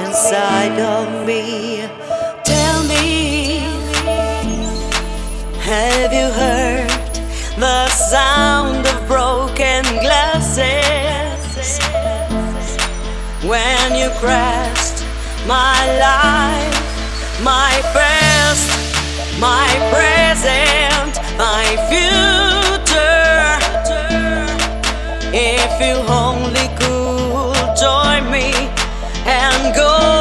inside of me. Tell me, have you heard the sound of broken glasses when you crashed my life, my past, my present, my future? If you only could join me and go